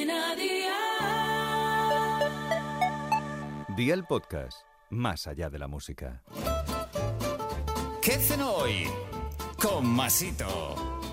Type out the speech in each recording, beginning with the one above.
Cadena Dial. Día el podcast, más allá de la música. ¿Qué cenó hoy? Con Masito.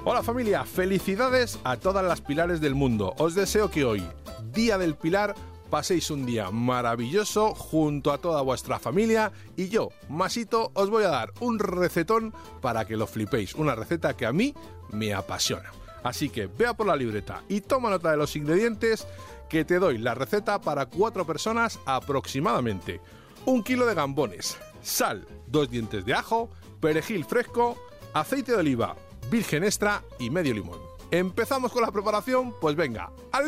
Hola familia, felicidades a todas las pilares del mundo. Os deseo que hoy, Día del Pilar, paséis un día maravilloso junto a toda vuestra familia y yo, Masito, os voy a dar un recetón para que lo flipéis, una receta que a mí me apasiona. Así que vea por la libreta y toma nota de los ingredientes que te doy la receta para cuatro personas aproximadamente. Un kilo de gambones, sal, dos dientes de ajo, perejil fresco, aceite de oliva, virgen extra y medio limón. ¿Empezamos con la preparación? Pues venga, ¡al!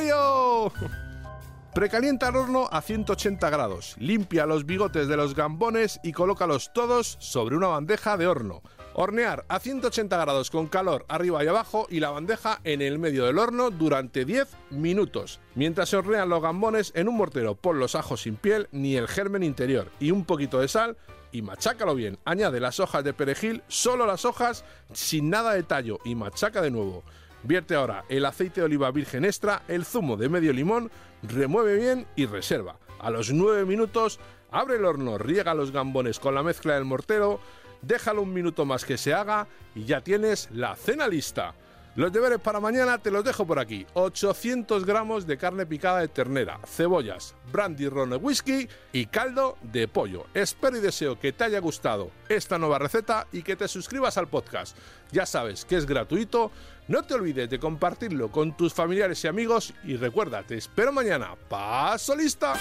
Precalienta el horno a 180 grados, limpia los bigotes de los gambones y colócalos todos sobre una bandeja de horno. Hornear a 180 grados con calor arriba y abajo y la bandeja en el medio del horno durante 10 minutos. Mientras se hornean los gambones en un mortero, pon los ajos sin piel ni el germen interior y un poquito de sal y machácalo bien. Añade las hojas de perejil, solo las hojas, sin nada de tallo y machaca de nuevo. Vierte ahora el aceite de oliva virgen extra, el zumo de medio limón, remueve bien y reserva. A los 9 minutos, abre el horno, riega los gambones con la mezcla del mortero, déjalo un minuto más que se haga y ya tienes la cena lista. Los deberes para mañana te los dejo por aquí. 800 gramos de carne picada de ternera, cebollas, brandy ron whisky y caldo de pollo. Espero y deseo que te haya gustado esta nueva receta y que te suscribas al podcast. Ya sabes que es gratuito. No te olvides de compartirlo con tus familiares y amigos y recuerda, te espero mañana. ¡Paso lista!